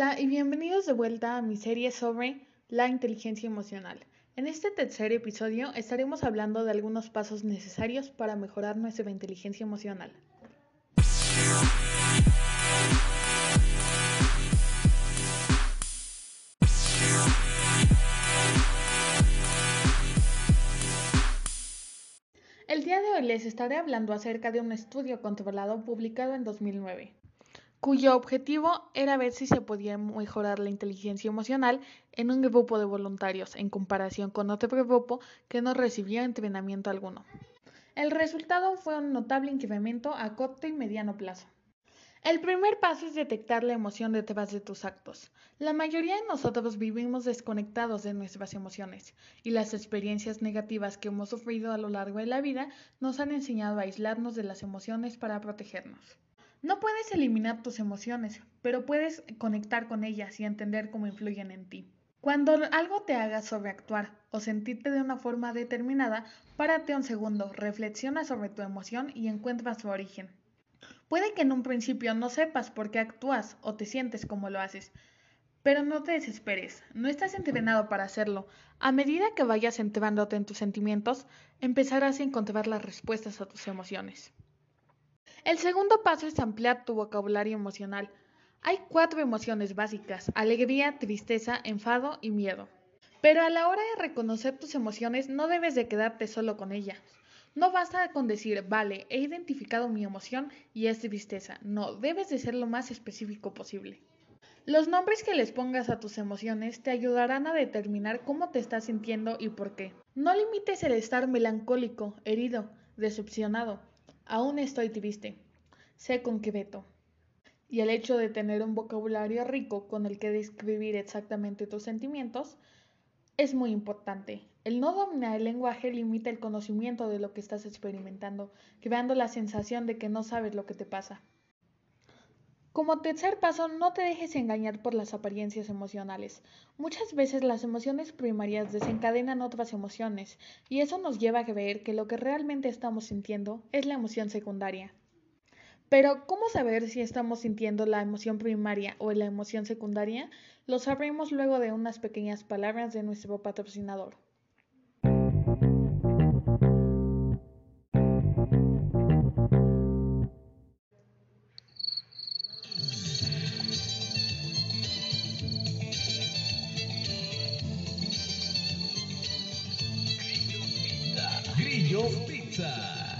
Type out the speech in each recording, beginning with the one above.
Hola y bienvenidos de vuelta a mi serie sobre la inteligencia emocional. En este tercer episodio estaremos hablando de algunos pasos necesarios para mejorar nuestra inteligencia emocional. El día de hoy les estaré hablando acerca de un estudio controlado publicado en 2009 cuyo objetivo era ver si se podía mejorar la inteligencia emocional en un grupo de voluntarios en comparación con otro grupo que no recibió entrenamiento alguno. El resultado fue un notable incremento a corto y mediano plazo. El primer paso es detectar la emoción detrás de tus actos. La mayoría de nosotros vivimos desconectados de nuestras emociones y las experiencias negativas que hemos sufrido a lo largo de la vida nos han enseñado a aislarnos de las emociones para protegernos. No puedes eliminar tus emociones, pero puedes conectar con ellas y entender cómo influyen en ti. Cuando algo te haga sobreactuar o sentirte de una forma determinada, párate un segundo, reflexiona sobre tu emoción y encuentra su origen. Puede que en un principio no sepas por qué actúas o te sientes como lo haces, pero no te desesperes, no estás entrenado para hacerlo. A medida que vayas entrándote en tus sentimientos, empezarás a encontrar las respuestas a tus emociones. El segundo paso es ampliar tu vocabulario emocional. Hay cuatro emociones básicas, alegría, tristeza, enfado y miedo. Pero a la hora de reconocer tus emociones no debes de quedarte solo con ellas. No basta con decir, vale, he identificado mi emoción y es tristeza. No, debes de ser lo más específico posible. Los nombres que les pongas a tus emociones te ayudarán a determinar cómo te estás sintiendo y por qué. No limites el estar melancólico, herido, decepcionado. Aún estoy triste. Sé concreto. Y el hecho de tener un vocabulario rico con el que describir exactamente tus sentimientos es muy importante. El no dominar el lenguaje limita el conocimiento de lo que estás experimentando, creando la sensación de que no sabes lo que te pasa. Como tercer paso, no te dejes engañar por las apariencias emocionales. Muchas veces las emociones primarias desencadenan otras emociones y eso nos lleva a creer que lo que realmente estamos sintiendo es la emoción secundaria. Pero, ¿cómo saber si estamos sintiendo la emoción primaria o la emoción secundaria? Lo sabremos luego de unas pequeñas palabras de nuestro patrocinador.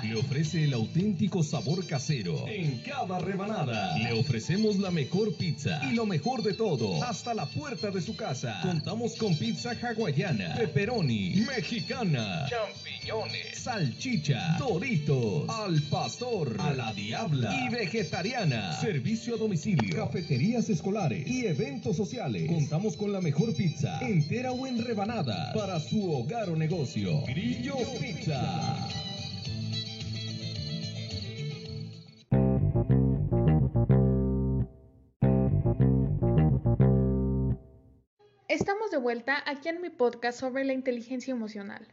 Le ofrece el auténtico sabor casero en cada rebanada. Le ofrecemos la mejor pizza y lo mejor de todo, hasta la puerta de su casa. Contamos con pizza hawaiana, pepperoni, mexicana, champiñones, salchicha, doritos, al pastor, a la diabla y vegetariana. Servicio a domicilio, cafeterías escolares y eventos sociales. Contamos con la mejor pizza, entera o en rebanada, para su hogar o negocio. Grillos Pizza. De vuelta aquí en mi podcast sobre la inteligencia emocional.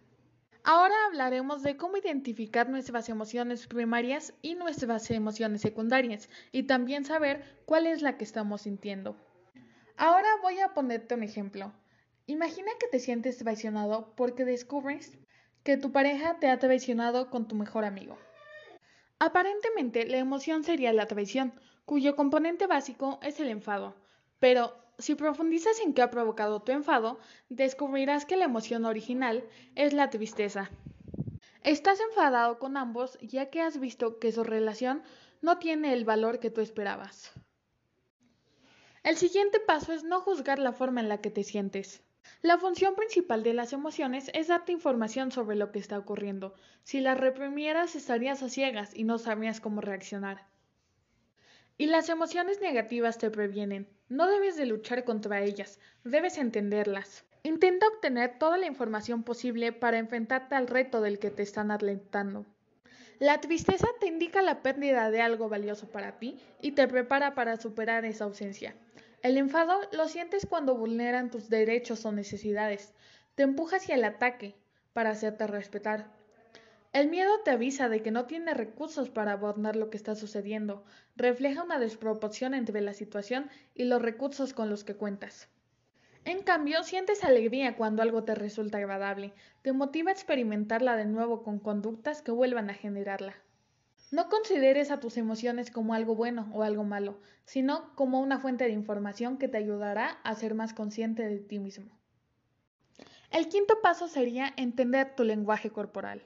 Ahora hablaremos de cómo identificar nuestras emociones primarias y nuestras emociones secundarias y también saber cuál es la que estamos sintiendo. Ahora voy a ponerte un ejemplo. Imagina que te sientes traicionado porque descubres que tu pareja te ha traicionado con tu mejor amigo. Aparentemente la emoción sería la traición, cuyo componente básico es el enfado, pero si profundizas en qué ha provocado tu enfado, descubrirás que la emoción original es la tristeza. Estás enfadado con ambos ya que has visto que su relación no tiene el valor que tú esperabas. El siguiente paso es no juzgar la forma en la que te sientes. La función principal de las emociones es darte información sobre lo que está ocurriendo. Si las reprimieras estarías a ciegas y no sabrías cómo reaccionar. Y las emociones negativas te previenen. No debes de luchar contra ellas, debes entenderlas. Intenta obtener toda la información posible para enfrentarte al reto del que te están alentando. La tristeza te indica la pérdida de algo valioso para ti y te prepara para superar esa ausencia. El enfado lo sientes cuando vulneran tus derechos o necesidades. Te empuja hacia el ataque para hacerte respetar. El miedo te avisa de que no tiene recursos para abordar lo que está sucediendo, refleja una desproporción entre la situación y los recursos con los que cuentas. En cambio, sientes alegría cuando algo te resulta agradable, te motiva a experimentarla de nuevo con conductas que vuelvan a generarla. No consideres a tus emociones como algo bueno o algo malo, sino como una fuente de información que te ayudará a ser más consciente de ti mismo. El quinto paso sería entender tu lenguaje corporal.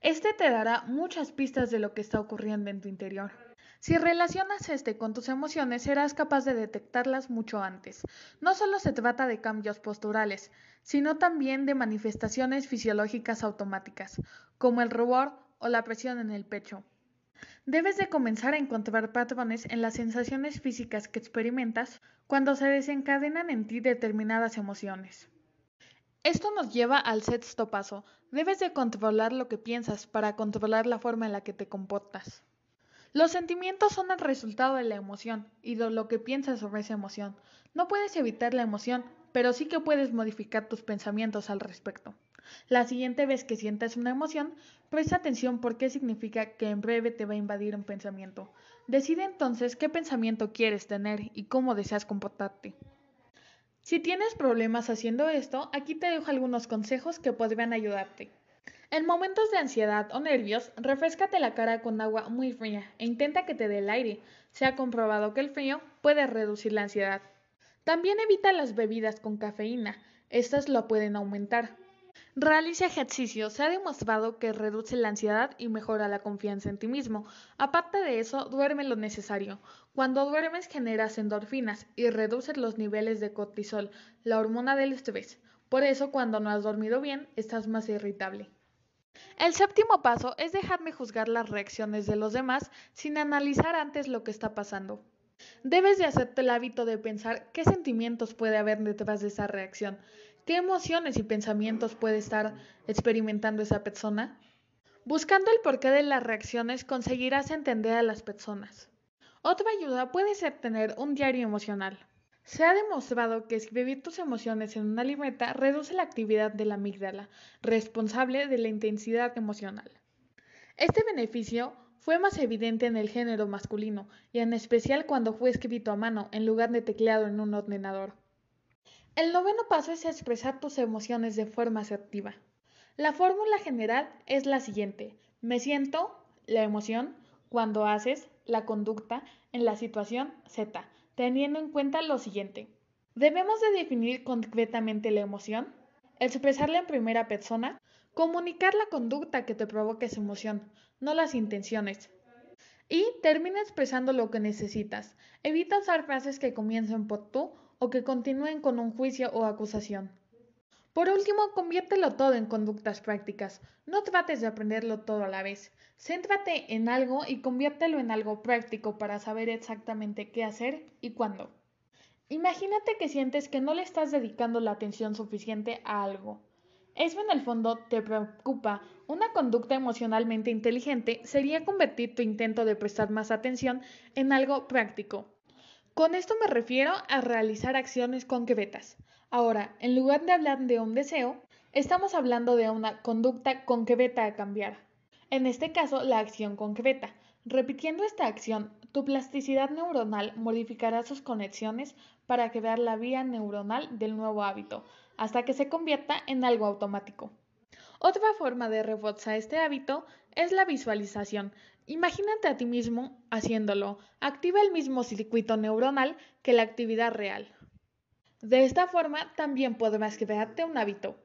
Este te dará muchas pistas de lo que está ocurriendo en tu interior. Si relacionas este con tus emociones, serás capaz de detectarlas mucho antes. No solo se trata de cambios posturales, sino también de manifestaciones fisiológicas automáticas, como el rubor o la presión en el pecho. Debes de comenzar a encontrar patrones en las sensaciones físicas que experimentas cuando se desencadenan en ti determinadas emociones. Esto nos lleva al sexto paso. Debes de controlar lo que piensas para controlar la forma en la que te comportas. Los sentimientos son el resultado de la emoción y de lo que piensas sobre esa emoción. No puedes evitar la emoción, pero sí que puedes modificar tus pensamientos al respecto. La siguiente vez que sientas una emoción, presta atención por qué significa que en breve te va a invadir un pensamiento. Decide entonces qué pensamiento quieres tener y cómo deseas comportarte. Si tienes problemas haciendo esto, aquí te dejo algunos consejos que podrían ayudarte. En momentos de ansiedad o nervios, refrescate la cara con agua muy fría e intenta que te dé el aire. Se ha comprobado que el frío puede reducir la ansiedad. También evita las bebidas con cafeína, estas lo pueden aumentar. Realiza ejercicio. Se ha demostrado que reduce la ansiedad y mejora la confianza en ti mismo. Aparte de eso, duerme lo necesario. Cuando duermes generas endorfinas y reduces los niveles de cortisol, la hormona del estrés. Por eso, cuando no has dormido bien, estás más irritable. El séptimo paso es dejarme juzgar las reacciones de los demás sin analizar antes lo que está pasando. Debes de hacerte el hábito de pensar qué sentimientos puede haber detrás de esa reacción. ¿Qué emociones y pensamientos puede estar experimentando esa persona? Buscando el porqué de las reacciones conseguirás entender a las personas. Otra ayuda puede ser tener un diario emocional. Se ha demostrado que escribir tus emociones en una libreta reduce la actividad de la amígdala, responsable de la intensidad emocional. Este beneficio fue más evidente en el género masculino y en especial cuando fue escrito a mano en lugar de tecleado en un ordenador. El noveno paso es expresar tus emociones de forma asertiva. La fórmula general es la siguiente. Me siento, la emoción, cuando haces, la conducta, en la situación Z, teniendo en cuenta lo siguiente. Debemos de definir concretamente la emoción, expresarla en primera persona, comunicar la conducta que te provoque esa emoción, no las intenciones. Y termina expresando lo que necesitas. Evita usar frases que comiencen por tú o que continúen con un juicio o acusación. Por último, conviértelo todo en conductas prácticas. No trates de aprenderlo todo a la vez. Céntrate en algo y conviértelo en algo práctico para saber exactamente qué hacer y cuándo. Imagínate que sientes que no le estás dedicando la atención suficiente a algo. Eso en el fondo te preocupa. Una conducta emocionalmente inteligente sería convertir tu intento de prestar más atención en algo práctico, con esto me refiero a realizar acciones concretas. Ahora, en lugar de hablar de un deseo, estamos hablando de una conducta concreta a cambiar. En este caso, la acción concreta. Repitiendo esta acción, tu plasticidad neuronal modificará sus conexiones para crear la vía neuronal del nuevo hábito, hasta que se convierta en algo automático. Otra forma de reforzar este hábito es la visualización, Imagínate a ti mismo haciéndolo. Activa el mismo circuito neuronal que la actividad real. De esta forma también podrás crearte un hábito.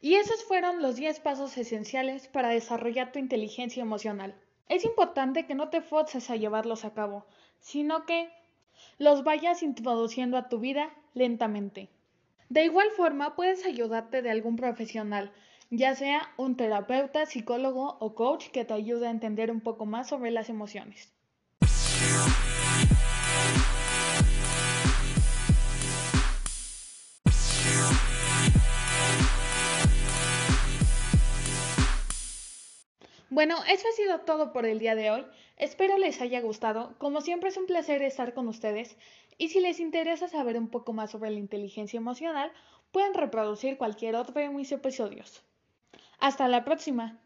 Y esos fueron los 10 pasos esenciales para desarrollar tu inteligencia emocional. Es importante que no te forces a llevarlos a cabo, sino que los vayas introduciendo a tu vida lentamente. De igual forma, puedes ayudarte de algún profesional, ya sea un terapeuta, psicólogo o coach que te ayude a entender un poco más sobre las emociones. Bueno, eso ha sido todo por el día de hoy. Espero les haya gustado. Como siempre es un placer estar con ustedes. Y si les interesa saber un poco más sobre la inteligencia emocional, pueden reproducir cualquier otro de mis episodios. Hasta la próxima.